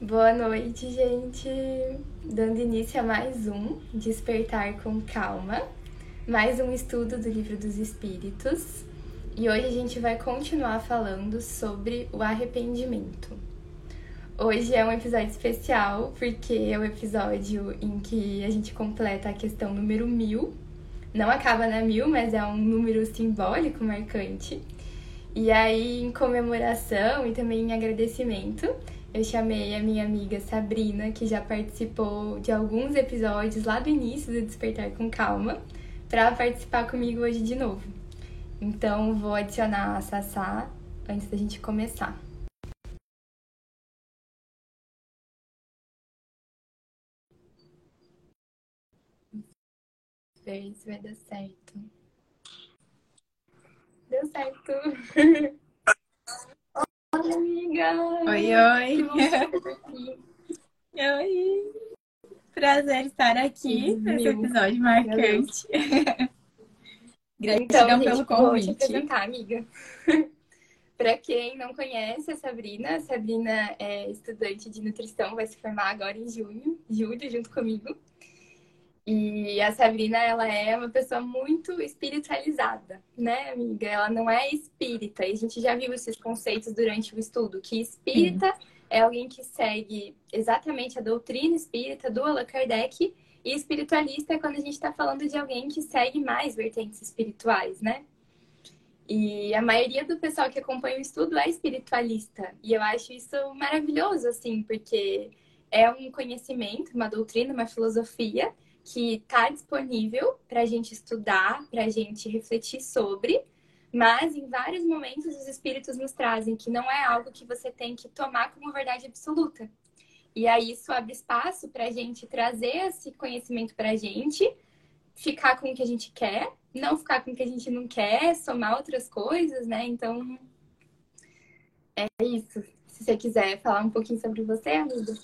Boa noite, gente. Dando início a mais um Despertar com Calma, mais um estudo do Livro dos Espíritos. E hoje a gente vai continuar falando sobre o arrependimento. Hoje é um episódio especial porque é o episódio em que a gente completa a questão número mil. Não acaba na mil, mas é um número simbólico marcante. E aí, em comemoração e também em agradecimento, eu chamei a minha amiga Sabrina, que já participou de alguns episódios lá do início do Despertar com Calma, para participar comigo hoje de novo. Então, vou adicionar a Sassá antes da gente começar. Ver se vai dar certo. Deu certo! Oi, amiga! Oi, oi! oi! Prazer estar aqui nesse episódio marcante. Gratidão então, pelo convite. Vou te apresentar, amiga. Para quem não conhece a Sabrina, a Sabrina é estudante de nutrição, vai se formar agora em junho, julho, junto comigo. E a Sabrina, ela é uma pessoa muito espiritualizada, né, amiga? Ela não é espírita. E a gente já viu esses conceitos durante o estudo, que espírita uhum. é alguém que segue exatamente a doutrina espírita do Allan Kardec e espiritualista é quando a gente está falando de alguém que segue mais vertentes espirituais, né? E a maioria do pessoal que acompanha o estudo é espiritualista. E eu acho isso maravilhoso, assim, porque é um conhecimento, uma doutrina, uma filosofia que está disponível para a gente estudar, para a gente refletir sobre, mas em vários momentos os espíritos nos trazem que não é algo que você tem que tomar como verdade absoluta. E aí isso abre espaço para a gente trazer esse conhecimento para a gente, ficar com o que a gente quer, não ficar com o que a gente não quer, somar outras coisas, né? Então, é isso. Se você quiser falar um pouquinho sobre você, amiga.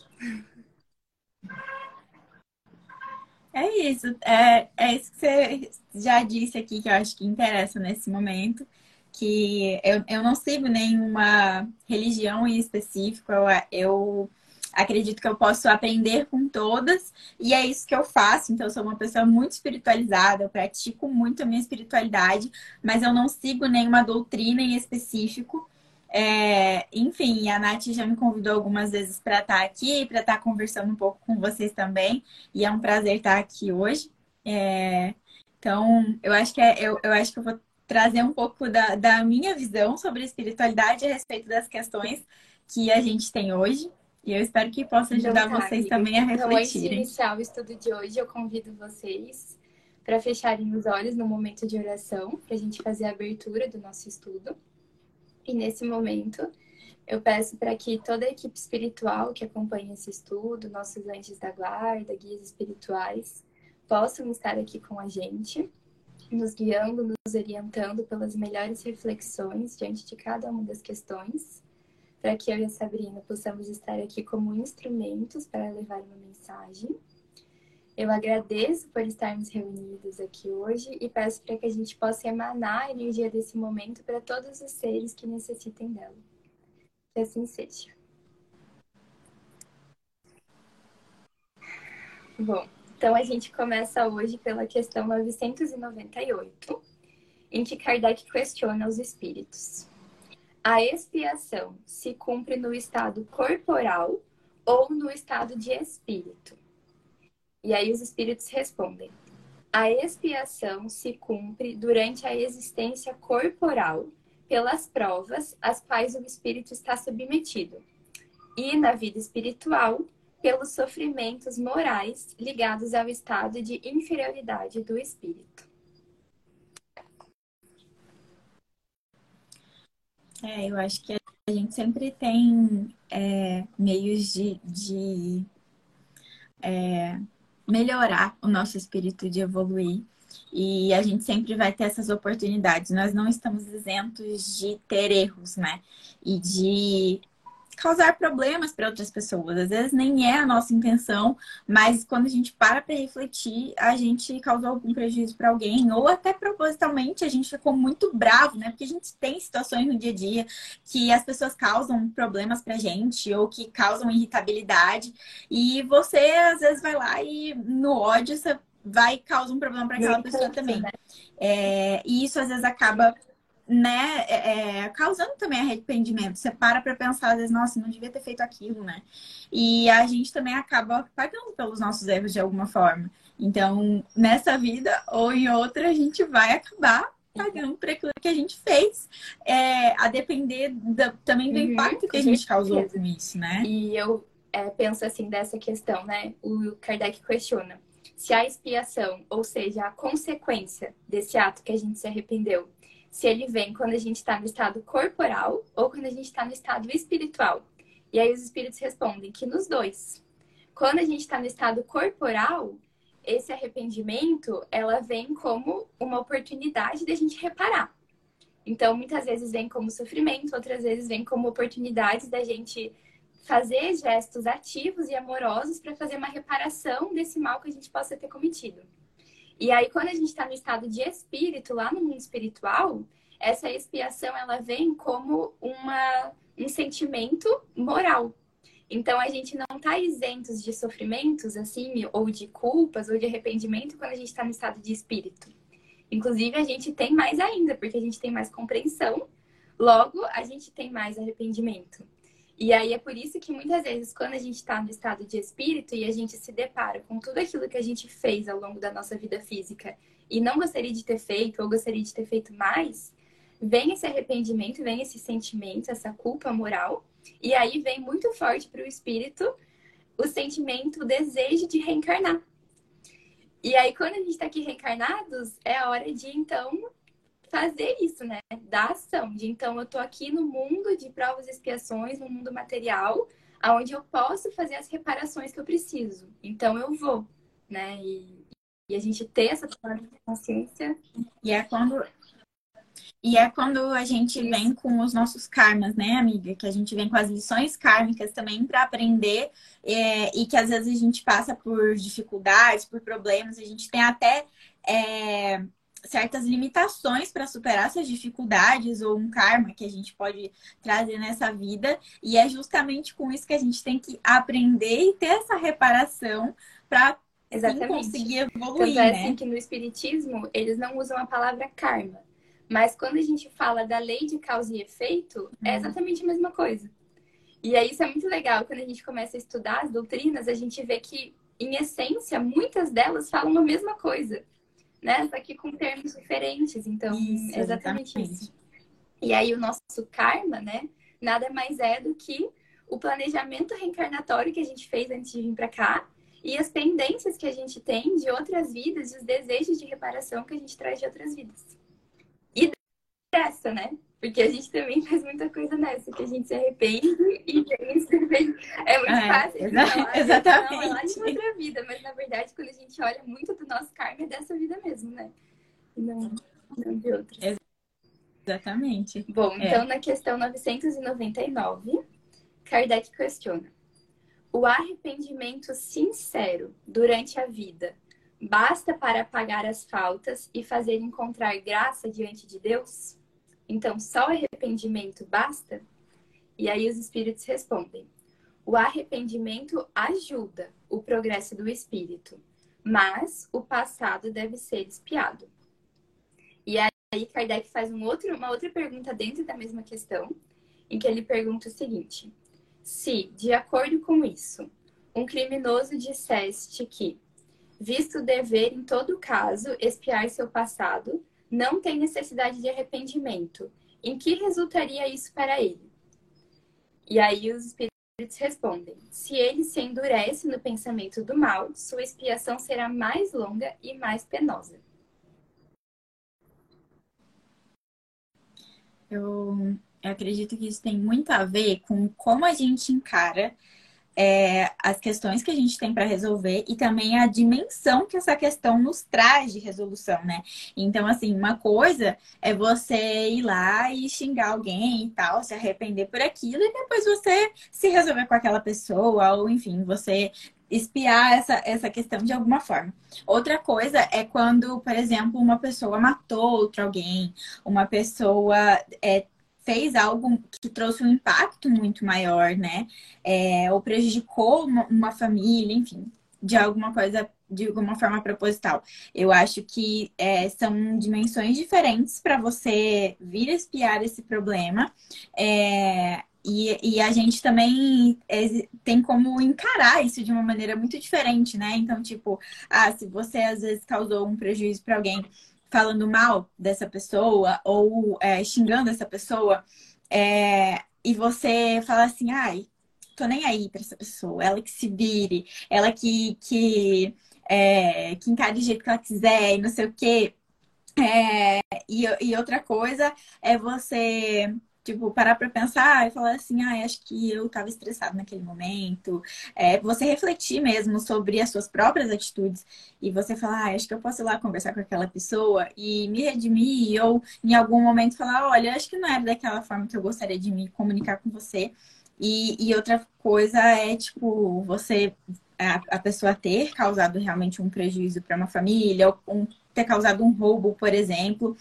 É isso, é, é isso que você já disse aqui que eu acho que interessa nesse momento, que eu, eu não sigo nenhuma religião em específico, eu, eu acredito que eu posso aprender com todas, e é isso que eu faço. Então, eu sou uma pessoa muito espiritualizada, eu pratico muito a minha espiritualidade, mas eu não sigo nenhuma doutrina em específico. É, enfim, a Nath já me convidou algumas vezes para estar tá aqui, para estar tá conversando um pouco com vocês também. E é um prazer estar tá aqui hoje. É, então, eu acho que é, eu, eu acho que eu vou trazer um pouco da, da minha visão sobre espiritualidade a respeito das questões que a gente tem hoje. E eu espero que possa então ajudar então, tá, vocês também a refletirem. Então, antes de iniciar o estudo de hoje, eu convido vocês para fecharem os olhos no momento de oração, para a gente fazer a abertura do nosso estudo. E nesse momento, eu peço para que toda a equipe espiritual que acompanha esse estudo, nossos anjos da guarda, guias espirituais, possam estar aqui com a gente, nos guiando, nos orientando pelas melhores reflexões diante de cada uma das questões, para que eu e a Sabrina possamos estar aqui como instrumentos para levar uma mensagem. Eu agradeço por estarmos reunidos aqui hoje e peço para que a gente possa emanar a energia desse momento para todos os seres que necessitem dela. Que assim seja. Bom, então a gente começa hoje pela questão 998, em que Kardec questiona os espíritos. A expiação se cumpre no estado corporal ou no estado de espírito? E aí os espíritos respondem: a expiação se cumpre durante a existência corporal pelas provas às quais o espírito está submetido, e na vida espiritual pelos sofrimentos morais ligados ao estado de inferioridade do espírito. É, eu acho que a gente sempre tem é, meios de, de é, melhorar o nosso espírito, de evoluir. E a gente sempre vai ter essas oportunidades. Nós não estamos isentos de ter erros, né? E de causar problemas para outras pessoas. Às vezes nem é a nossa intenção, mas quando a gente para para refletir, a gente causou algum prejuízo para alguém, ou até propositalmente a gente ficou muito bravo, né? Porque a gente tem situações no dia a dia que as pessoas causam problemas pra gente ou que causam irritabilidade, e você às vezes vai lá e no ódio você vai causar um problema para aquela pessoa também. Né? É, e isso às vezes acaba né, é, é, causando também arrependimento. Você para para pensar, às vezes, nossa, não devia ter feito aquilo, né? E a gente também acaba pagando pelos nossos erros de alguma forma. Então, nessa vida ou em outra, a gente vai acabar pagando por aquilo que a gente fez, é, a depender da, também do uhum, impacto que a gente causou com isso, né? E eu é, penso assim dessa questão, né? O Kardec questiona se a expiação, ou seja, a consequência desse ato que a gente se arrependeu, se ele vem quando a gente está no estado corporal ou quando a gente está no estado espiritual. E aí os espíritos respondem que nos dois. Quando a gente está no estado corporal, esse arrependimento, ela vem como uma oportunidade da gente reparar. Então, muitas vezes vem como sofrimento, outras vezes vem como oportunidades da gente fazer gestos ativos e amorosos para fazer uma reparação desse mal que a gente possa ter cometido. E aí, quando a gente está no estado de espírito, lá no mundo espiritual, essa expiação ela vem como uma, um sentimento moral. Então, a gente não está isentos de sofrimentos, assim, ou de culpas, ou de arrependimento quando a gente está no estado de espírito. Inclusive, a gente tem mais ainda, porque a gente tem mais compreensão, logo, a gente tem mais arrependimento. E aí é por isso que muitas vezes, quando a gente está no estado de espírito e a gente se depara com tudo aquilo que a gente fez ao longo da nossa vida física e não gostaria de ter feito ou gostaria de ter feito mais, vem esse arrependimento, vem esse sentimento, essa culpa moral, e aí vem muito forte para o espírito o sentimento, o desejo de reencarnar. E aí, quando a gente está aqui reencarnados, é a hora de então fazer isso, né? Da ação. De então eu tô aqui no mundo de provas e expiações, no mundo material, aonde eu posso fazer as reparações que eu preciso. Então eu vou, né? E, e a gente ter essa consciência. E é quando e é quando a gente Isso. vem com os nossos karmas, né, amiga? Que a gente vem com as lições kármicas também para aprender é, e que às vezes a gente passa por dificuldades, por problemas, a gente tem até é, certas limitações para superar essas dificuldades ou um karma que a gente pode trazer nessa vida. E é justamente com isso que a gente tem que aprender e ter essa reparação para conseguir evoluir. Tanto é assim que no Espiritismo eles não usam a palavra karma. Mas quando a gente fala da lei de causa e efeito, é uhum. é exatamente a mesma coisa. E aí isso é muito legal. Quando a gente começa a estudar as doutrinas, a gente vê que, em essência, muitas delas falam a mesma coisa né? Só que com termos diferentes. Então, isso, é exatamente, isso. E aí o nosso karma, né? Nada mais é do que o planejamento reencarnatório que a gente fez antes de vir para cá e as pendências que a gente tem de outras vidas e os desejos de reparação que a gente traz de outras vidas. E dessa, né? Porque a gente também faz muita coisa nessa, que a gente se arrepende e tem esse É muito é, fácil. Exa falar, exatamente. Não, é lá de outra vida, mas na verdade, quando a gente olha muito do nosso karma, é dessa vida mesmo, né? E não, não de outras. Exatamente. Bom, é. então na questão 999, Kardec questiona: o arrependimento sincero durante a vida basta para apagar as faltas e fazer encontrar graça diante de Deus? Então, só arrependimento basta? E aí os espíritos respondem: o arrependimento ajuda o progresso do espírito, mas o passado deve ser espiado. E aí Kardec faz um outro, uma outra pergunta dentro da mesma questão, em que ele pergunta o seguinte: se, de acordo com isso, um criminoso disseste que, visto o dever em todo caso espiar seu passado, não tem necessidade de arrependimento. Em que resultaria isso para ele? E aí os espíritos respondem: se ele se endurece no pensamento do mal, sua expiação será mais longa e mais penosa. Eu, eu acredito que isso tem muito a ver com como a gente encara é, as questões que a gente tem para resolver e também a dimensão que essa questão nos traz de resolução, né? Então, assim, uma coisa é você ir lá e xingar alguém e tal, se arrepender por aquilo, e depois você se resolver com aquela pessoa, ou enfim, você espiar essa, essa questão de alguma forma. Outra coisa é quando, por exemplo, uma pessoa matou outra alguém, uma pessoa é, fez algo que trouxe um impacto muito maior, né? É, ou prejudicou uma, uma, família, enfim, de alguma coisa, de alguma forma proposital. Eu acho que é, são dimensões diferentes para você vir espiar esse problema. É, e, e, a gente também é, tem como encarar isso de uma maneira muito diferente, né? Então, tipo, ah, se você às vezes causou um prejuízo para alguém falando mal dessa pessoa ou é, xingando essa pessoa, é, e você fala assim, ai, tô nem aí pra essa pessoa, ela que se vire, ela que, que, é, que encare do jeito que ela quiser e não sei o quê. É, e, e outra coisa é você Tipo, parar para pensar e falar assim, ah, acho que eu estava estressado naquele momento. É, você refletir mesmo sobre as suas próprias atitudes e você falar, ah, acho que eu posso ir lá conversar com aquela pessoa e me redimir ou em algum momento falar, olha, acho que não era daquela forma que eu gostaria de me comunicar com você. E, e outra coisa é, tipo, você, a, pessoa ter causado realmente um prejuízo para uma família ou um ter causado um roubo, por exemplo,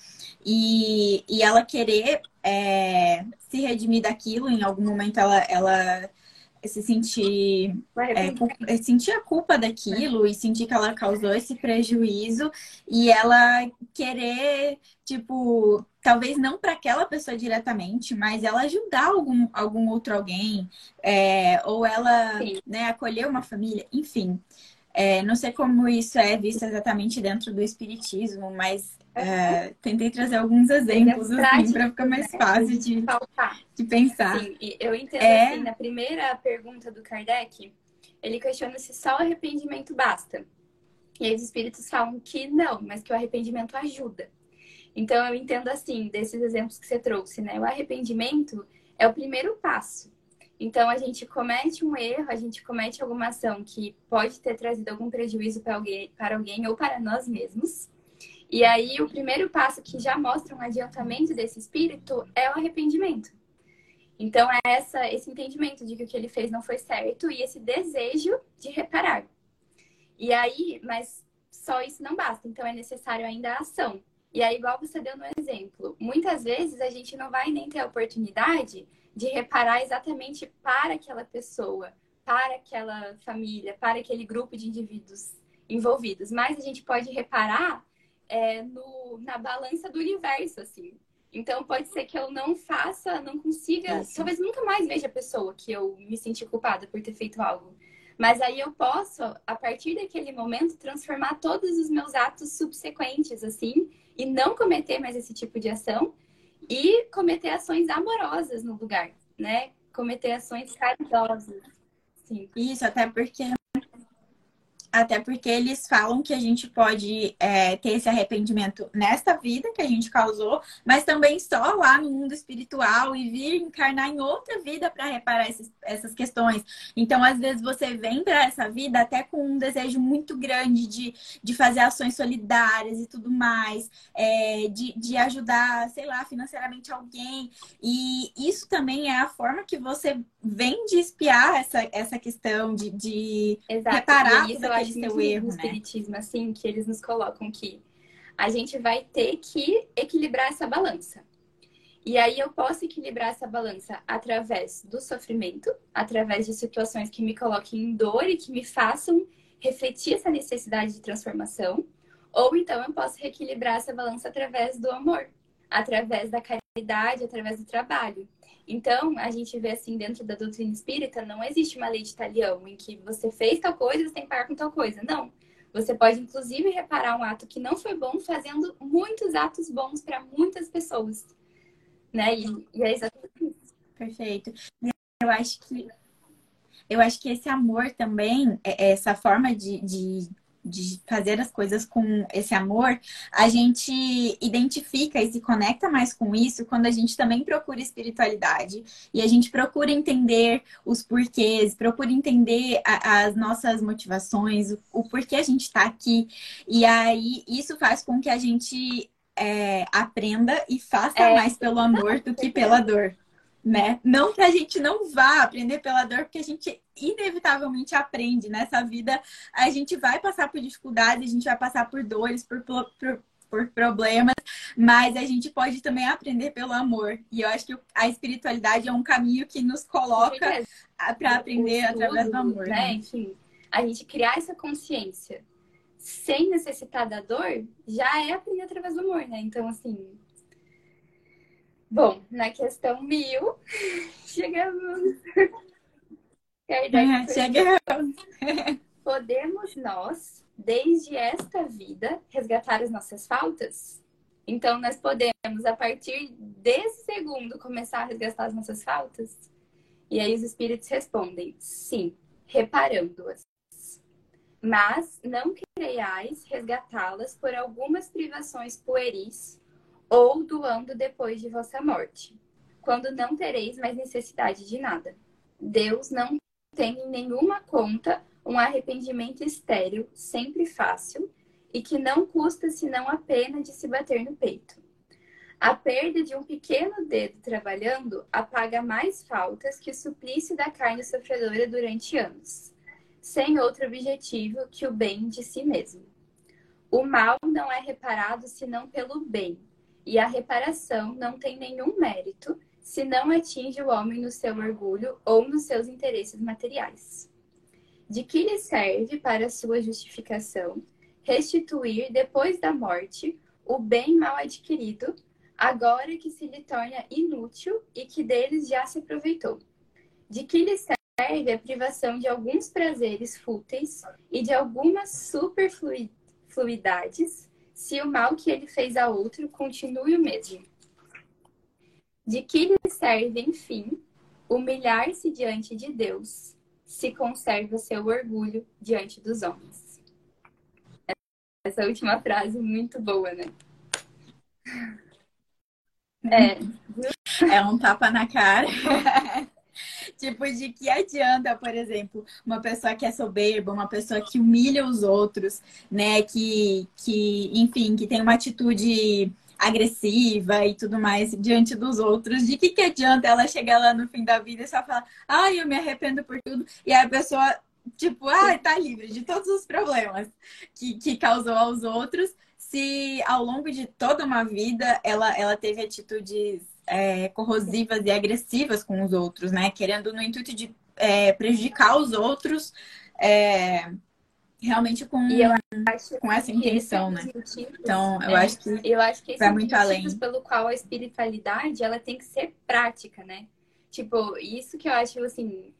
e, e ela querer é, se redimir daquilo, em algum momento ela, ela se sentir, é, sentir a culpa daquilo e sentir que ela causou esse prejuízo e ela querer, tipo, talvez não para aquela pessoa diretamente, mas ela ajudar algum, algum outro alguém, é, ou ela né, acolher uma família, enfim. É, não sei como isso é visto exatamente dentro do espiritismo, mas é, tentei trazer alguns exemplos assim, para ficar mais né? fácil de, de pensar. Sim, eu entendo é... assim, na primeira pergunta do Kardec, ele questiona se só o arrependimento basta. E aí os espíritos falam que não, mas que o arrependimento ajuda. Então eu entendo assim, desses exemplos que você trouxe, né? O arrependimento é o primeiro passo. Então, a gente comete um erro, a gente comete alguma ação que pode ter trazido algum prejuízo para alguém, para alguém ou para nós mesmos. E aí, o primeiro passo que já mostra um adiantamento desse espírito é o arrependimento. Então, é essa, esse entendimento de que o que ele fez não foi certo e esse desejo de reparar. E aí, mas só isso não basta, então é necessário ainda a ação. E aí, igual você deu no exemplo, muitas vezes a gente não vai nem ter a oportunidade de reparar exatamente para aquela pessoa, para aquela família, para aquele grupo de indivíduos envolvidos. Mas a gente pode reparar é, no, na balança do universo, assim. Então pode ser que eu não faça, não consiga, talvez nunca mais veja a pessoa que eu me senti culpada por ter feito algo. Mas aí eu posso, a partir daquele momento, transformar todos os meus atos subsequentes, assim, e não cometer mais esse tipo de ação e cometer ações amorosas no lugar, né? Cometer ações caridosas. Sim. Isso, até porque até porque eles falam que a gente pode é, ter esse arrependimento nesta vida que a gente causou, mas também só lá no mundo espiritual e vir encarnar em outra vida para reparar esses, essas questões. Então, às vezes, você vem para essa vida até com um desejo muito grande de, de fazer ações solidárias e tudo mais, é, de, de ajudar, sei lá, financeiramente alguém. E isso também é a forma que você vem de espiar essa, essa questão de, de reparar acho muito erro, no né? espiritismo, assim, que eles nos colocam que a gente vai ter que equilibrar essa balança. E aí eu posso equilibrar essa balança através do sofrimento, através de situações que me coloquem em dor e que me façam refletir essa necessidade de transformação. Ou então eu posso reequilibrar essa balança através do amor, através da caridade, através do trabalho. Então, a gente vê assim, dentro da doutrina espírita, não existe uma lei de talião em que você fez tal coisa, você tem que pagar com tal coisa. Não. Você pode, inclusive, reparar um ato que não foi bom fazendo muitos atos bons para muitas pessoas. Né? E, e é exatamente isso. Perfeito. Eu acho que eu acho que esse amor também, é, é essa forma de, de de fazer as coisas com esse amor, a gente identifica e se conecta mais com isso quando a gente também procura espiritualidade e a gente procura entender os porquês, procura entender a, as nossas motivações, o, o porquê a gente está aqui. E aí isso faz com que a gente é, aprenda e faça é. mais pelo amor do que pela dor né? Não que a gente não vá aprender pela dor, porque a gente inevitavelmente aprende nessa vida. A gente vai passar por dificuldades, a gente vai passar por dores, por, por, por problemas, mas a gente pode também aprender pelo amor. E eu acho que a espiritualidade é um caminho que nos coloca para aprender estudo, através do amor. Né? né? Enfim, a gente criar essa consciência sem necessitar da dor já é aprender através do amor, né? Então, assim, Bom, na questão mil, chegamos. Kardec chegamos. Podemos nós, desde esta vida, resgatar as nossas faltas? Então, nós podemos, a partir desse segundo, começar a resgatar as nossas faltas? E aí os espíritos respondem: sim, reparando-as. Mas não creiais resgatá-las por algumas privações pueris ou doando depois de vossa morte, quando não tereis mais necessidade de nada. Deus não tem em nenhuma conta um arrependimento estéril, sempre fácil, e que não custa senão a pena de se bater no peito. A perda de um pequeno dedo trabalhando apaga mais faltas que o suplício da carne sofredora durante anos, sem outro objetivo que o bem de si mesmo. O mal não é reparado senão pelo bem, e a reparação não tem nenhum mérito se não atinge o homem no seu orgulho ou nos seus interesses materiais. De que lhe serve para sua justificação restituir depois da morte o bem mal adquirido, agora que se lhe torna inútil e que deles já se aproveitou? De que lhe serve a privação de alguns prazeres fúteis e de algumas superfluidades se o mal que ele fez a outro continue o mesmo? De que lhe serve, enfim, humilhar-se diante de Deus, se conserva seu orgulho diante dos homens? Essa última frase muito boa, né? É, é um tapa na cara. tipo, de que adianta, por exemplo, uma pessoa que é soberba, uma pessoa que humilha os outros, né? Que, que enfim, que tem uma atitude agressiva e tudo mais diante dos outros. De que, que adianta ela chegar lá no fim da vida e só falar, ai, eu me arrependo por tudo, e a pessoa, tipo, ah, tá livre de todos os problemas que, que causou aos outros, se ao longo de toda uma vida ela, ela teve atitudes é, corrosivas e agressivas com os outros, né? Querendo no intuito de é, prejudicar os outros, é, realmente com, com essa intenção, né? Então, eu é, acho que eu acho que vai muito além. pelo qual a espiritualidade ela tem que ser prática, né? Tipo, isso que eu acho assim,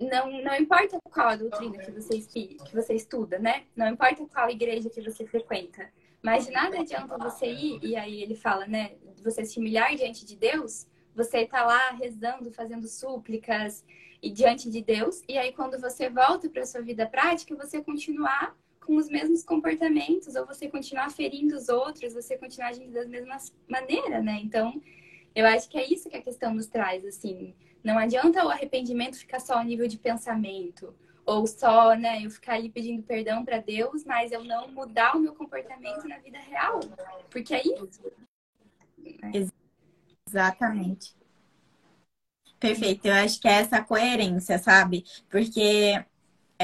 não, não importa qual a doutrina que você, que você estuda, né? Não importa qual igreja que você frequenta. Mas de nada adianta você ir, e aí ele fala, né? Você se humilhar diante de Deus, você tá lá rezando, fazendo súplicas e diante de Deus, e aí quando você volta para sua vida prática, você continuar com os mesmos comportamentos, ou você continuar ferindo os outros, você continuar agindo da mesma maneira, né? Então, eu acho que é isso que a questão nos traz, assim. Não adianta o arrependimento ficar só a nível de pensamento, ou só, né, eu ficar ali pedindo perdão para Deus, mas eu não mudar o meu comportamento na vida real. Porque é isso. Exatamente. Perfeito. Eu acho que é essa coerência, sabe? Porque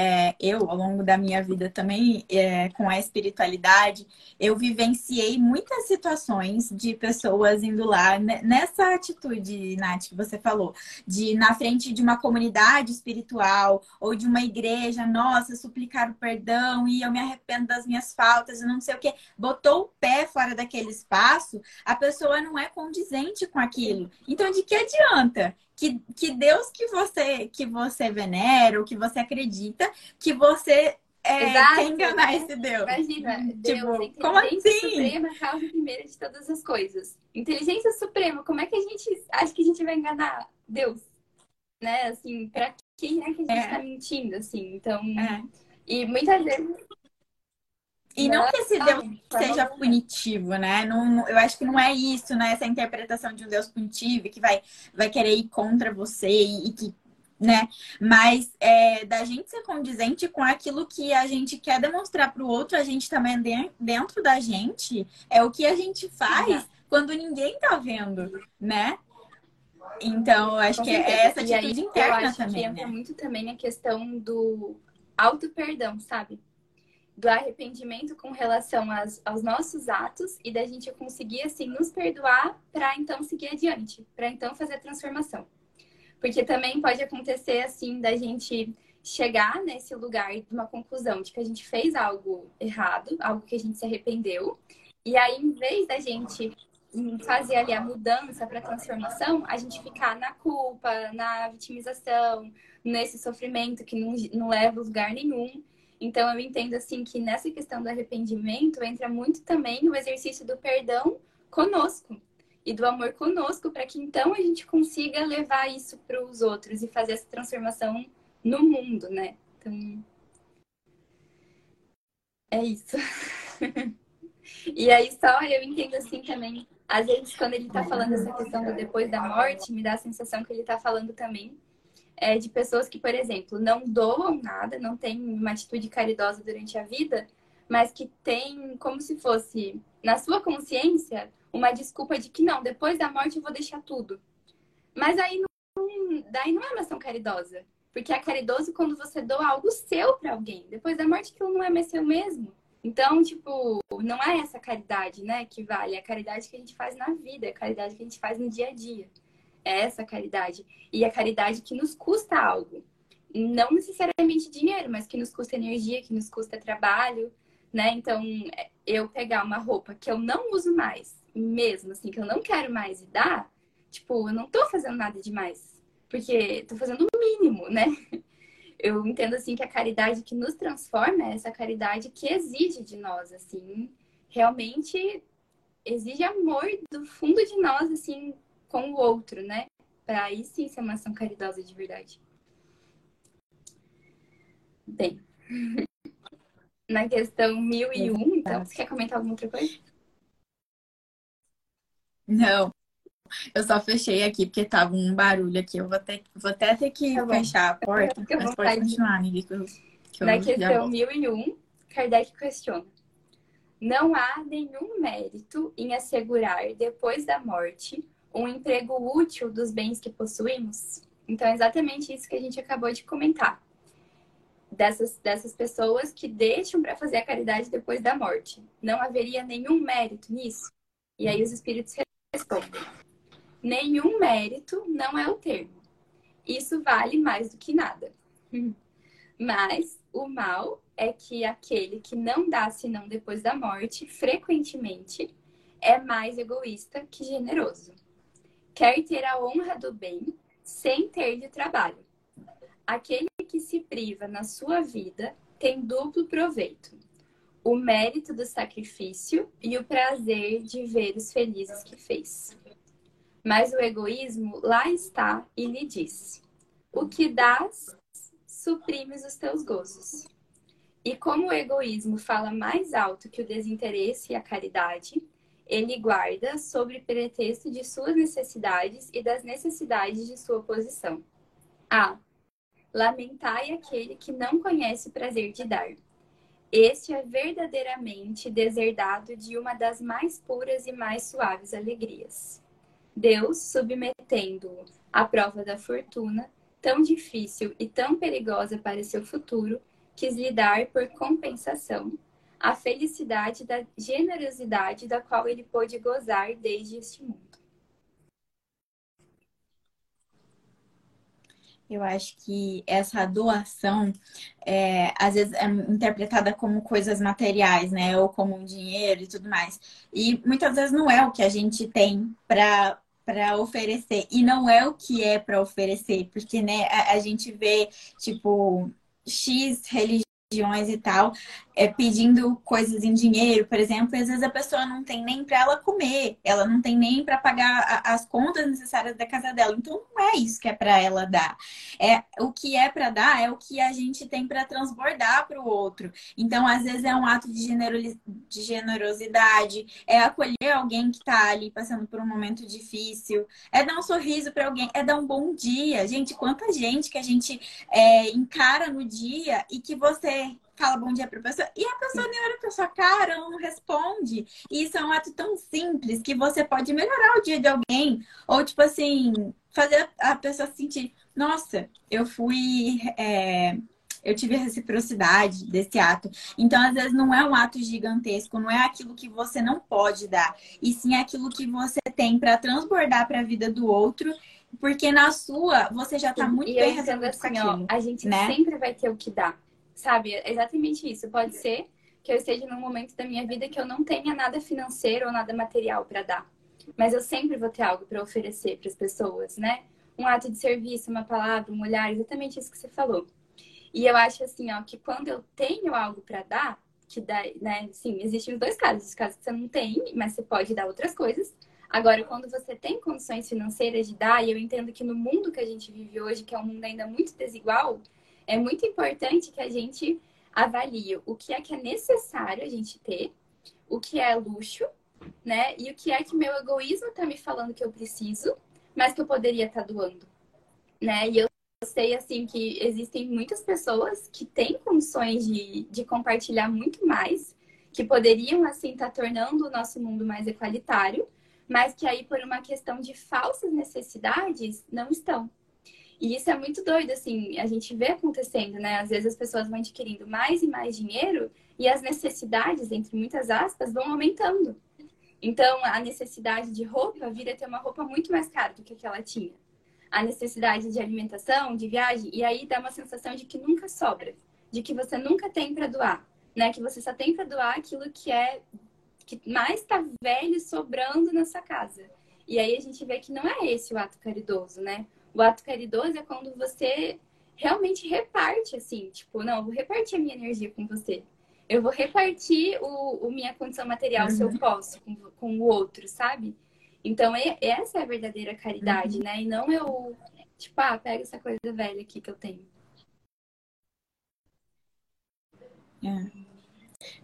é, eu, ao longo da minha vida também, é, com a espiritualidade, eu vivenciei muitas situações de pessoas indo lá nessa atitude, Nath, que você falou, de na frente de uma comunidade espiritual ou de uma igreja, nossa, suplicar o perdão e eu me arrependo das minhas faltas e não sei o que, botou o pé fora daquele espaço, a pessoa não é condizente com aquilo. Então, de que adianta? Que, que Deus que você que você venera, ou que você acredita, que você é, Exato. quer enganar esse Deus. Imagina, tipo, Deus, como assim? suprema, causa primeira de todas as coisas. Inteligência suprema, como é que a gente acha que a gente vai enganar Deus? Né? Assim, pra quem é que a gente é. tá mentindo, assim? Então, é. e muitas vezes E não, que esse Deus seja punitivo, né? Não, eu acho que não é isso, né? Essa interpretação de um Deus punitivo que vai, vai querer ir contra você e, e que né? Mas é, da gente ser condizente com aquilo que a gente quer demonstrar para o outro, a gente também dentro da gente é o que a gente faz quando ninguém tá vendo, né? Então, acho que é essa atitude aí, interna eu acho também. Que entra né? muito também a questão do auto-perdão, sabe? Do arrependimento com relação às, aos nossos atos e da gente conseguir, assim, nos perdoar para então seguir adiante, para então fazer a transformação. Porque também pode acontecer, assim, da gente chegar nesse lugar de uma conclusão de que a gente fez algo errado, algo que a gente se arrependeu. E aí, em vez da gente fazer ali a mudança para transformação, a gente ficar na culpa, na vitimização, nesse sofrimento que não, não leva a lugar nenhum. Então, eu entendo, assim, que nessa questão do arrependimento entra muito também o exercício do perdão conosco e do amor conosco, para que então a gente consiga levar isso para os outros e fazer essa transformação no mundo, né? Então, é isso. e aí, só eu entendo assim também. Às vezes, quando ele está falando essa questão do depois da morte, me dá a sensação que ele está falando também é, de pessoas que, por exemplo, não doam nada, não têm uma atitude caridosa durante a vida, mas que tem como se fosse, na sua consciência, uma desculpa de que não, depois da morte eu vou deixar tudo. Mas aí não, daí não é uma ação caridosa. Porque é caridoso quando você doa algo seu para alguém. Depois da morte, aquilo não é mais seu mesmo. Então, tipo, não é essa caridade, né, que vale. É a caridade que a gente faz na vida, é a caridade que a gente faz no dia a dia. Essa caridade. E a caridade que nos custa algo. Não necessariamente dinheiro, mas que nos custa energia, que nos custa trabalho, né? Então, eu pegar uma roupa que eu não uso mais, mesmo assim, que eu não quero mais e dar, tipo, eu não tô fazendo nada demais. Porque tô fazendo o mínimo, né? Eu entendo, assim, que a caridade que nos transforma é essa caridade que exige de nós, assim, realmente exige amor do fundo de nós, assim, com o outro, né? Para aí sim ser uma ação caridosa de verdade. Bem, na questão 1001, então, você quer comentar alguma outra coisa? Não. Eu só fechei aqui porque tava um barulho aqui. Eu vou, ter, vou até ter que tá fechar a porta, eu mas pode continuar, Nili, que eu, que Na questão 1001, Kardec questiona. Não há nenhum mérito em assegurar, depois da morte, um emprego útil dos bens que possuímos? Então, é exatamente isso que a gente acabou de comentar. Dessas, dessas pessoas que deixam para fazer a caridade depois da morte. Não haveria nenhum mérito nisso? E aí os espíritos respondem: nenhum mérito não é o termo. Isso vale mais do que nada. Mas o mal é que aquele que não dá senão depois da morte, frequentemente, é mais egoísta que generoso. Quer ter a honra do bem sem ter de trabalho. Aquele que se priva na sua vida tem duplo proveito: o mérito do sacrifício e o prazer de ver os felizes que fez. Mas o egoísmo lá está e lhe diz: O que dás, suprimes os teus gozos. E como o egoísmo fala mais alto que o desinteresse e a caridade, ele guarda sobre pretexto de suas necessidades e das necessidades de sua posição. A. Lamentai aquele que não conhece o prazer de dar. Este é verdadeiramente deserdado de uma das mais puras e mais suaves alegrias. Deus, submetendo-o à prova da fortuna, tão difícil e tão perigosa para seu futuro, quis lhe dar por compensação a felicidade da generosidade da qual ele pôde gozar desde este mundo. Eu acho que essa doação, é, às vezes, é interpretada como coisas materiais, né? Ou como dinheiro e tudo mais. E muitas vezes não é o que a gente tem para para oferecer e não é o que é para oferecer, porque né, a, a, gente vê tipo X religião religiões e tal, é, pedindo coisas em dinheiro, por exemplo, e às vezes a pessoa não tem nem para ela comer, ela não tem nem para pagar a, as contas necessárias da casa dela. Então não é isso que é para ela dar. É o que é para dar é o que a gente tem para transbordar para o outro. Então às vezes é um ato de, de generosidade, é acolher alguém que está ali passando por um momento difícil, é dar um sorriso para alguém, é dar um bom dia. Gente, quanta gente que a gente é, encara no dia e que você fala bom dia para a pessoa e a pessoa nem olha para sua cara, não responde. E isso é um ato tão simples que você pode melhorar o dia de alguém ou tipo assim fazer a pessoa sentir, nossa, eu fui é, eu tive a reciprocidade desse ato. Então, às vezes, não é um ato gigantesco, não é aquilo que você não pode dar, e sim aquilo que você tem para transbordar para a vida do outro, porque na sua você já está muito e bem resolvido assim, ó, a gente né? sempre vai ter o que dar. Sabe? É exatamente isso. Pode ser que eu esteja num momento da minha vida que eu não tenha nada financeiro ou nada material para dar. Mas eu sempre vou ter algo para oferecer para as pessoas, né? Um ato de serviço, uma palavra, um olhar, exatamente isso que você falou. E eu acho assim, ó, que quando eu tenho algo para dar, que dá, né, sim, existem os dois casos, os casos que você não tem, mas você pode dar outras coisas. Agora, quando você tem condições financeiras de dar, e eu entendo que no mundo que a gente vive hoje, que é um mundo ainda muito desigual, é muito importante que a gente avalie o que é que é necessário a gente ter, o que é luxo, né? E o que é que meu egoísmo está me falando que eu preciso, mas que eu poderia estar tá doando, né? E eu sei, assim, que existem muitas pessoas que têm condições de, de compartilhar muito mais, que poderiam, assim, estar tá tornando o nosso mundo mais equalitário, mas que aí, por uma questão de falsas necessidades, não estão. E isso é muito doido, assim, a gente vê acontecendo, né? Às vezes as pessoas vão adquirindo mais e mais dinheiro e as necessidades, entre muitas aspas, vão aumentando. Então, a necessidade de roupa vira ter uma roupa muito mais cara do que, que ela tinha. A necessidade de alimentação, de viagem, e aí dá uma sensação de que nunca sobra, de que você nunca tem para doar, né? Que você só tem para doar aquilo que é que mais está velho sobrando na sua casa. E aí a gente vê que não é esse o ato caridoso, né? O ato caridoso é quando você realmente reparte, assim, tipo, não, eu vou repartir a minha energia com você. Eu vou repartir o, o minha condição material, uhum. se eu uhum. posso, com, com o outro, sabe? Então, é, essa é a verdadeira caridade, uhum. né? E não eu, tipo, ah, pega essa coisa velha aqui que eu tenho. É.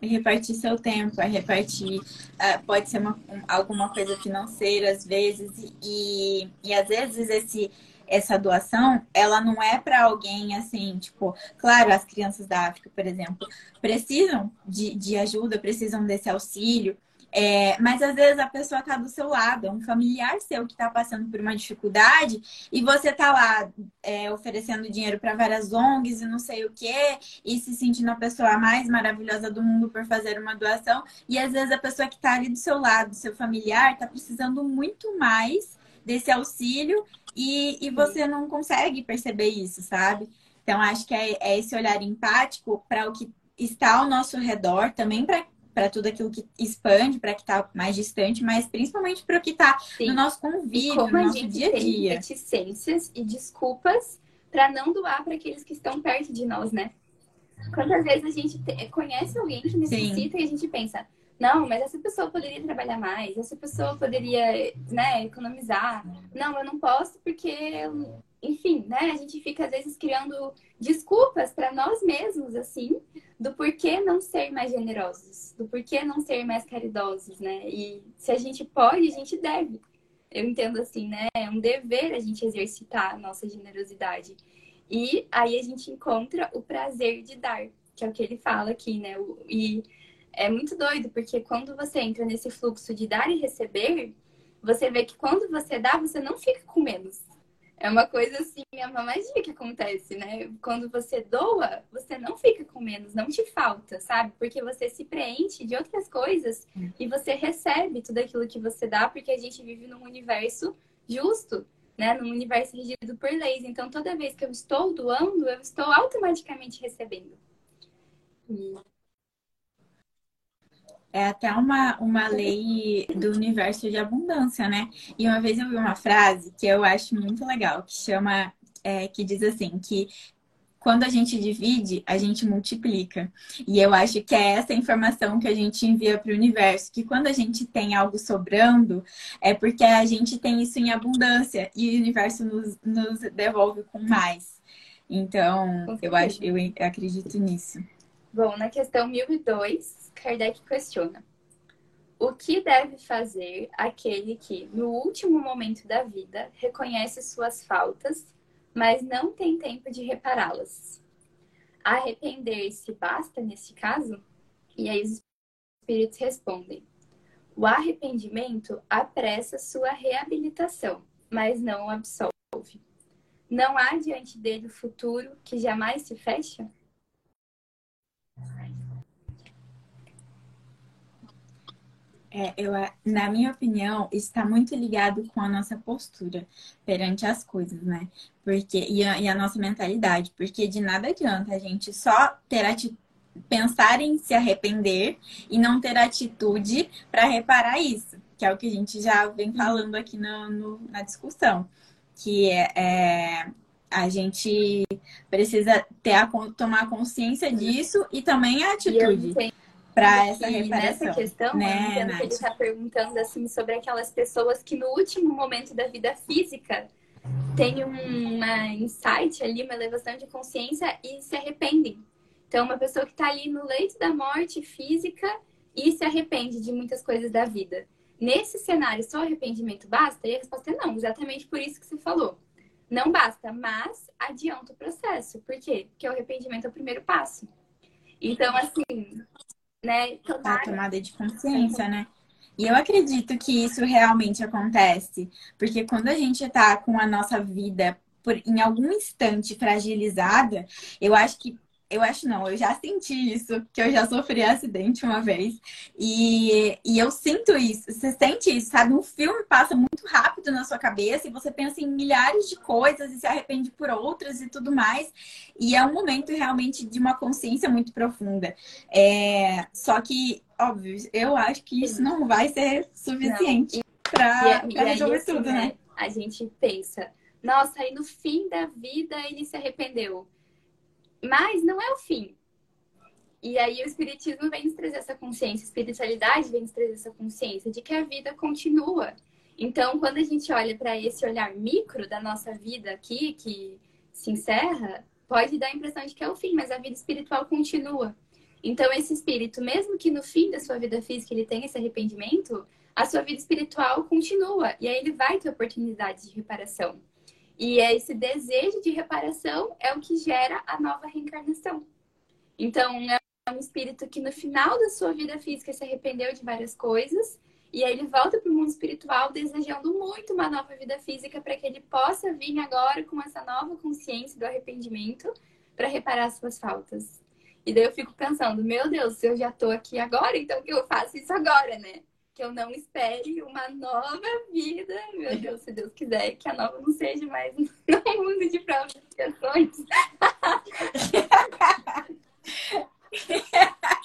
É repartir seu tempo, é repartir, uh, pode ser uma, um, alguma coisa financeira às vezes, e, e às vezes esse essa doação, ela não é para alguém assim, tipo, claro, as crianças da África, por exemplo, precisam de, de ajuda, precisam desse auxílio, é, mas às vezes a pessoa está do seu lado, é um familiar seu que está passando por uma dificuldade e você está lá é, oferecendo dinheiro para várias ONGs e não sei o quê, e se sentindo a pessoa mais maravilhosa do mundo por fazer uma doação, e às vezes a pessoa que está ali do seu lado, seu familiar, está precisando muito mais desse auxílio e, e você não consegue perceber isso, sabe? Então, acho que é, é esse olhar empático para o que está ao nosso redor, também para tudo aquilo que expande, para que está mais distante, mas principalmente para o que está no nosso convívio, no nosso dia a dia. reticências e desculpas para não doar para aqueles que estão perto de nós, né? Quantas vezes a gente conhece alguém que necessita Sim. e a gente pensa, não, mas essa pessoa poderia trabalhar mais, essa pessoa poderia, né, economizar. Não, eu não posso porque, enfim, né, a gente fica às vezes criando desculpas para nós mesmos, assim, do porquê não ser mais generosos, do porquê não ser mais caridosos, né? E se a gente pode, a gente deve. Eu entendo assim, né? É um dever a gente exercitar a nossa generosidade. E aí a gente encontra o prazer de dar, que é o que ele fala aqui, né? E é muito doido, porque quando você entra nesse fluxo de dar e receber, você vê que quando você dá, você não fica com menos. É uma coisa assim, é uma magia que acontece, né? Quando você doa, você não fica com menos, não te falta, sabe? Porque você se preenche de outras coisas e você recebe tudo aquilo que você dá, porque a gente vive num universo justo, né? Num universo regido por leis. Então, toda vez que eu estou doando, eu estou automaticamente recebendo. É até uma, uma lei do universo de abundância, né? E uma vez eu vi uma frase que eu acho muito legal, que chama, é, que diz assim, que quando a gente divide, a gente multiplica. E eu acho que é essa informação que a gente envia para o universo, que quando a gente tem algo sobrando, é porque a gente tem isso em abundância e o universo nos, nos devolve com mais. Então, eu acho, eu acredito nisso. Bom, na questão 1002, Kardec questiona: O que deve fazer aquele que, no último momento da vida, reconhece suas faltas mas não tem tempo de repará-las. Arrepender-se basta neste caso? E aí os espíritos respondem: o arrependimento apressa sua reabilitação, mas não o absolve. Não há diante dele o futuro que jamais se fecha? É, eu, na minha opinião, está muito ligado com a nossa postura perante as coisas, né? Porque, e a, e a nossa mentalidade. Porque de nada adianta a gente só ter atitude pensar em se arrepender e não ter atitude para reparar isso, que é o que a gente já vem falando aqui no, no na discussão, que é, é, a gente precisa ter a, tomar consciência disso e também a atitude para essa reparação. Nessa questão, né, que ele está perguntando assim sobre aquelas pessoas que no último momento da vida física têm uma insight ali, uma elevação de consciência e se arrependem. Então, uma pessoa que está ali no leito da morte física e se arrepende de muitas coisas da vida. Nesse cenário, só arrependimento basta? E a resposta é não, exatamente por isso que você falou. Não basta, mas adianta o processo. Por quê? Porque o arrependimento é o primeiro passo. Então, assim, né? Tomada. A tomada de consciência, né? E eu acredito que isso realmente acontece, porque quando a gente está com a nossa vida por, em algum instante fragilizada, eu acho que eu acho não, eu já senti isso, que eu já sofri acidente uma vez. E, e eu sinto isso, você sente isso, sabe? Um filme passa muito rápido na sua cabeça e você pensa em milhares de coisas e se arrepende por outras e tudo mais. E é um momento realmente de uma consciência muito profunda. É, só que, óbvio, eu acho que isso não vai ser suficiente para é, resolver assim, tudo, né? A gente pensa, nossa, aí no fim da vida ele se arrependeu mas não é o fim. E aí o Espiritismo vem nos trazer essa consciência, a espiritualidade vem nos trazer essa consciência de que a vida continua. Então, quando a gente olha para esse olhar micro da nossa vida aqui, que se encerra, pode dar a impressão de que é o fim, mas a vida espiritual continua. Então, esse espírito, mesmo que no fim da sua vida física ele tenha esse arrependimento, a sua vida espiritual continua. E aí ele vai ter oportunidade de reparação. E esse desejo de reparação é o que gera a nova reencarnação. Então, é um espírito que no final da sua vida física se arrependeu de várias coisas e aí ele volta para o mundo espiritual desejando muito uma nova vida física para que ele possa vir agora com essa nova consciência do arrependimento para reparar suas faltas. E daí eu fico pensando, meu Deus, se eu já estou aqui agora, então que eu faço isso agora, né? Que eu não espere uma nova vida, meu Deus, se Deus quiser, que a nova não seja mais um mundo de provas e expiações.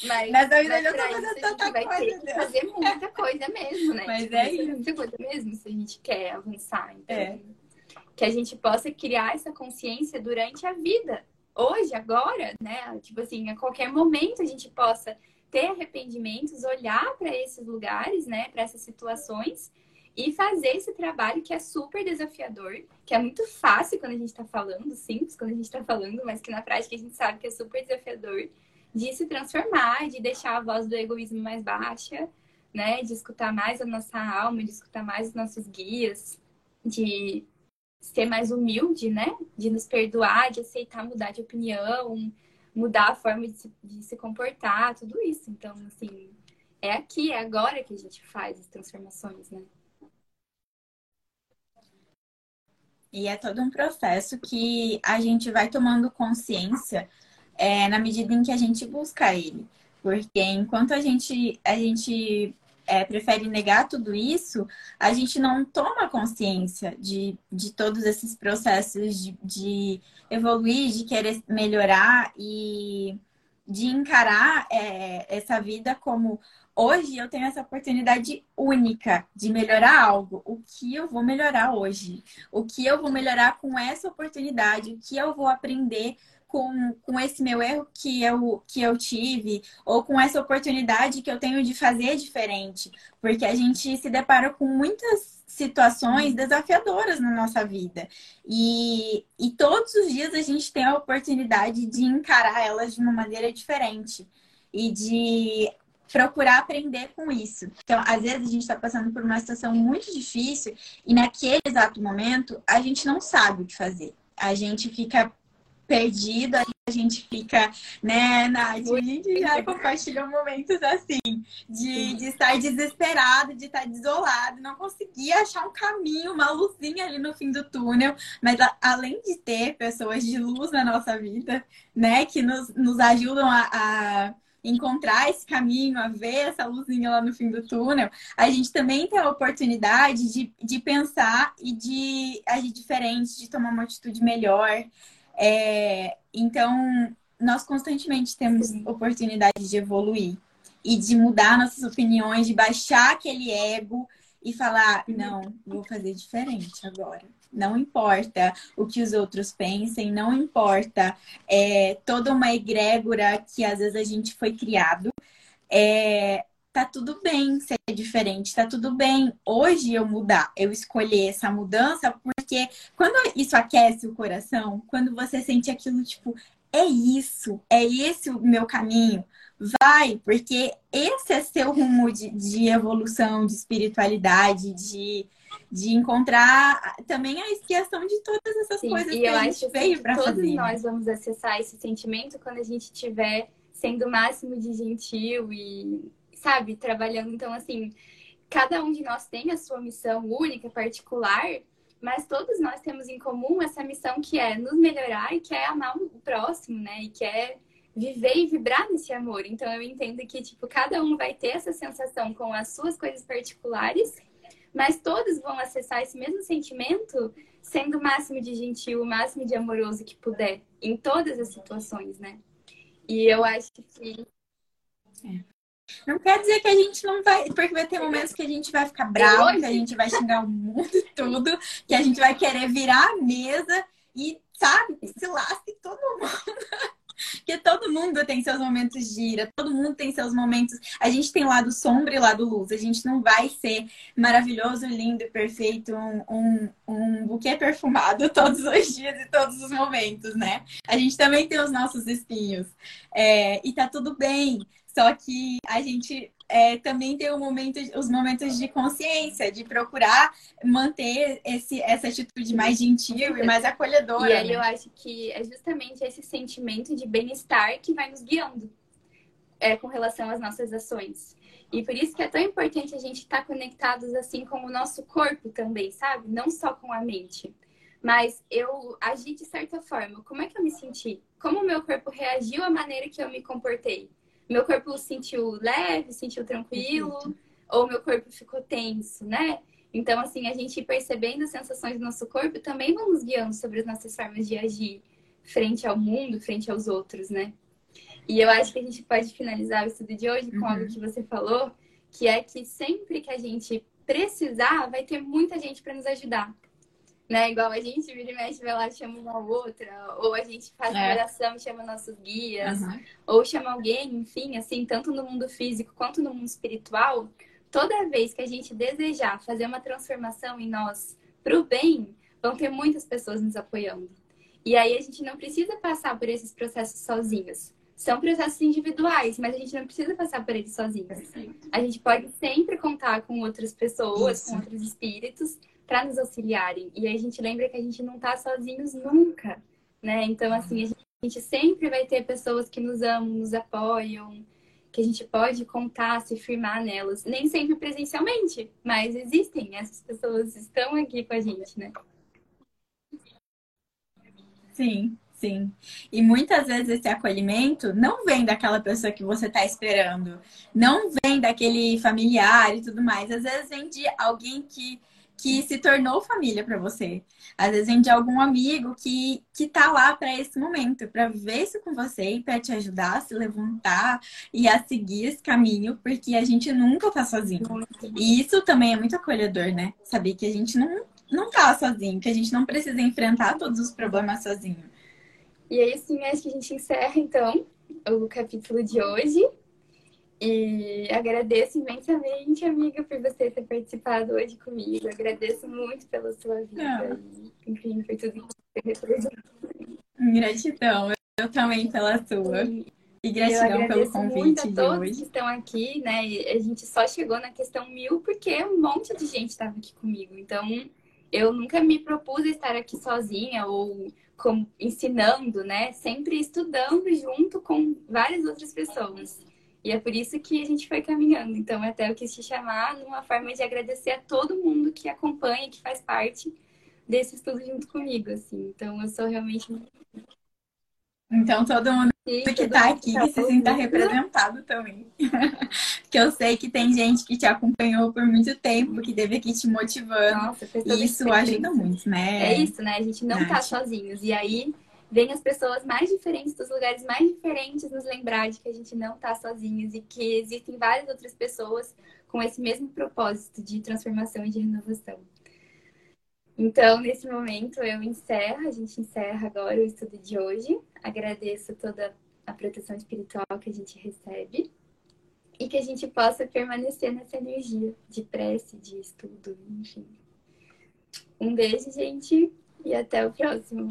Mas nessa vida já tô fazendo tanta vai coisa. Ter que fazer muita coisa mesmo, né? Mas tipo, é isso. Muita coisa mesmo se a gente quer avançar. Então, é. que a gente possa criar essa consciência durante a vida. Hoje, agora, né? Tipo assim, a qualquer momento a gente possa ter arrependimentos, olhar para esses lugares, né, para essas situações e fazer esse trabalho que é super desafiador, que é muito fácil quando a gente está falando, simples quando a gente está falando, mas que na prática a gente sabe que é super desafiador, de se transformar, de deixar a voz do egoísmo mais baixa, né, de escutar mais a nossa alma, de escutar mais os nossos guias, de ser mais humilde, né, de nos perdoar, de aceitar mudar de opinião, mudar a forma de se, de se comportar, tudo isso. Então, assim, é aqui, é agora que a gente faz as transformações, né? E é todo um processo que a gente vai tomando consciência é, na medida em que a gente busca ele. Porque enquanto a gente, a gente é, prefere negar tudo isso, a gente não toma consciência de, de todos esses processos de, de evoluir, de querer melhorar e de encarar é, essa vida como hoje eu tenho essa oportunidade única de melhorar algo. O que eu vou melhorar hoje? O que eu vou melhorar com essa oportunidade? O que eu vou aprender com, com esse meu erro que eu, que eu tive, ou com essa oportunidade que eu tenho de fazer diferente. Porque a gente se depara com muitas situações desafiadoras na nossa vida. E, e todos os dias a gente tem a oportunidade de encarar elas de uma maneira diferente. E de procurar aprender com isso. Então, às vezes a gente está passando por uma situação muito difícil e naquele exato momento a gente não sabe o que fazer. A gente fica perdido, a gente fica, né, Nath? A gente já compartilhou momentos assim, de, de estar desesperado, de estar desolado, não conseguir achar um caminho, uma luzinha ali no fim do túnel. Mas a, além de ter pessoas de luz na nossa vida, né, que nos, nos ajudam a, a encontrar esse caminho, a ver essa luzinha lá no fim do túnel, a gente também tem a oportunidade de, de pensar e de agir diferente, de tomar uma atitude melhor. É, então, nós constantemente temos oportunidade de evoluir e de mudar nossas opiniões, de baixar aquele ego e falar: não, vou fazer diferente agora. Não importa o que os outros pensem, não importa é, toda uma egrégora que às vezes a gente foi criado. É, tá tudo bem ser diferente, tá tudo bem hoje eu mudar, eu escolher essa mudança, porque quando isso aquece o coração, quando você sente aquilo tipo, é isso, é esse o meu caminho, vai, porque esse é seu rumo de, de evolução, de espiritualidade, de, de encontrar também a expiação de todas essas Sim, coisas que a gente veio para fazer. Todos nós vamos acessar esse sentimento quando a gente estiver sendo o máximo de gentil e sabe, trabalhando. Então, assim, cada um de nós tem a sua missão única, particular, mas todos nós temos em comum essa missão que é nos melhorar e que é amar o próximo, né? E que é viver e vibrar nesse amor. Então, eu entendo que, tipo, cada um vai ter essa sensação com as suas coisas particulares, mas todos vão acessar esse mesmo sentimento sendo o máximo de gentil, o máximo de amoroso que puder, em todas as situações, né? E eu acho que. É. Não quer dizer que a gente não vai. Porque vai ter momentos que a gente vai ficar bravo, que a gente vai xingar o mundo e tudo, que a gente vai querer virar a mesa e, sabe, se lasque todo mundo. Porque todo mundo tem seus momentos de ira, todo mundo tem seus momentos. A gente tem lado sombra e lado luz. A gente não vai ser maravilhoso, lindo, perfeito, um, um, um buquê perfumado todos os dias e todos os momentos, né? A gente também tem os nossos espinhos. É, e tá tudo bem. Só que a gente é, também tem momento, os momentos de consciência, de procurar manter esse, essa atitude mais gentil e mais acolhedora. E aí né? eu acho que é justamente esse sentimento de bem-estar que vai nos guiando é, com relação às nossas ações. E por isso que é tão importante a gente estar tá conectados assim com o nosso corpo também, sabe? Não só com a mente. Mas eu agi de certa forma. Como é que eu me senti? Como o meu corpo reagiu à maneira que eu me comportei? Meu corpo sentiu leve, sentiu tranquilo, Perfeito. ou meu corpo ficou tenso, né? Então, assim, a gente percebendo as sensações do nosso corpo também vão nos guiando sobre as nossas formas de agir frente ao mundo, frente aos outros, né? E eu acho que a gente pode finalizar o estudo de hoje com uhum. algo que você falou, que é que sempre que a gente precisar, vai ter muita gente para nos ajudar né? Igual a gente vira e mexe, vai lá, chama uma outra, ou a gente faz é. oração chama nossos guias, uhum. ou chama alguém, enfim, assim, tanto no mundo físico quanto no mundo espiritual, toda vez que a gente desejar fazer uma transformação em nós para o bem, vão ter muitas pessoas nos apoiando. E aí a gente não precisa passar por esses processos sozinhos. São processos individuais, mas a gente não precisa passar por eles sozinhos. A gente pode sempre contar com outras pessoas, Isso. com outros espíritos, para nos auxiliarem. E a gente lembra que a gente não está sozinhos nunca, né? Então, assim, a gente sempre vai ter pessoas que nos amam, nos apoiam, que a gente pode contar, se firmar nelas. Nem sempre presencialmente, mas existem. Essas pessoas estão aqui com a gente, né? Sim, sim. E muitas vezes esse acolhimento não vem daquela pessoa que você está esperando, não vem daquele familiar e tudo mais. Às vezes vem de alguém que que se tornou família para você. Às vezes vem de algum amigo que, que tá lá para esse momento, para viver isso com você e para te ajudar a se levantar e a seguir esse caminho, porque a gente nunca tá sozinho. E isso também é muito acolhedor, né? Saber que a gente não, não tá sozinho, que a gente não precisa enfrentar todos os problemas sozinho. E aí, sim, acho que a gente encerra, então, o capítulo de hoje. E agradeço imensamente, amiga, por você ter participado hoje comigo. Agradeço muito pela sua vida. Ah. E, enfim, por tudo que você representou. Gratidão. Eu também pela sua. E gratidão pelo convite muito a todos hoje. que estão aqui, né? A gente só chegou na questão mil porque um monte de gente estava aqui comigo. Então, eu nunca me propus a estar aqui sozinha ou com, ensinando, né? Sempre estudando junto com várias outras pessoas. E é por isso que a gente foi caminhando. Então, até eu quis te chamar numa forma de agradecer a todo mundo que acompanha, que faz parte desse estudo junto comigo, assim. Então, eu sou realmente então, todo mundo Sim, que está aqui tá se sinta representado também. que eu sei que tem gente que te acompanhou por muito tempo, que teve aqui te motivando. Nossa, e isso ajuda muito, né? É isso, né? A gente não está sozinhos. E aí vem as pessoas mais diferentes dos lugares mais diferentes nos lembrar de que a gente não está sozinhos e que existem várias outras pessoas com esse mesmo propósito de transformação e de renovação. Então, nesse momento, eu encerro, a gente encerra agora o estudo de hoje. Agradeço toda a proteção espiritual que a gente recebe e que a gente possa permanecer nessa energia de prece, de estudo, enfim. Um beijo, gente, e até o próximo.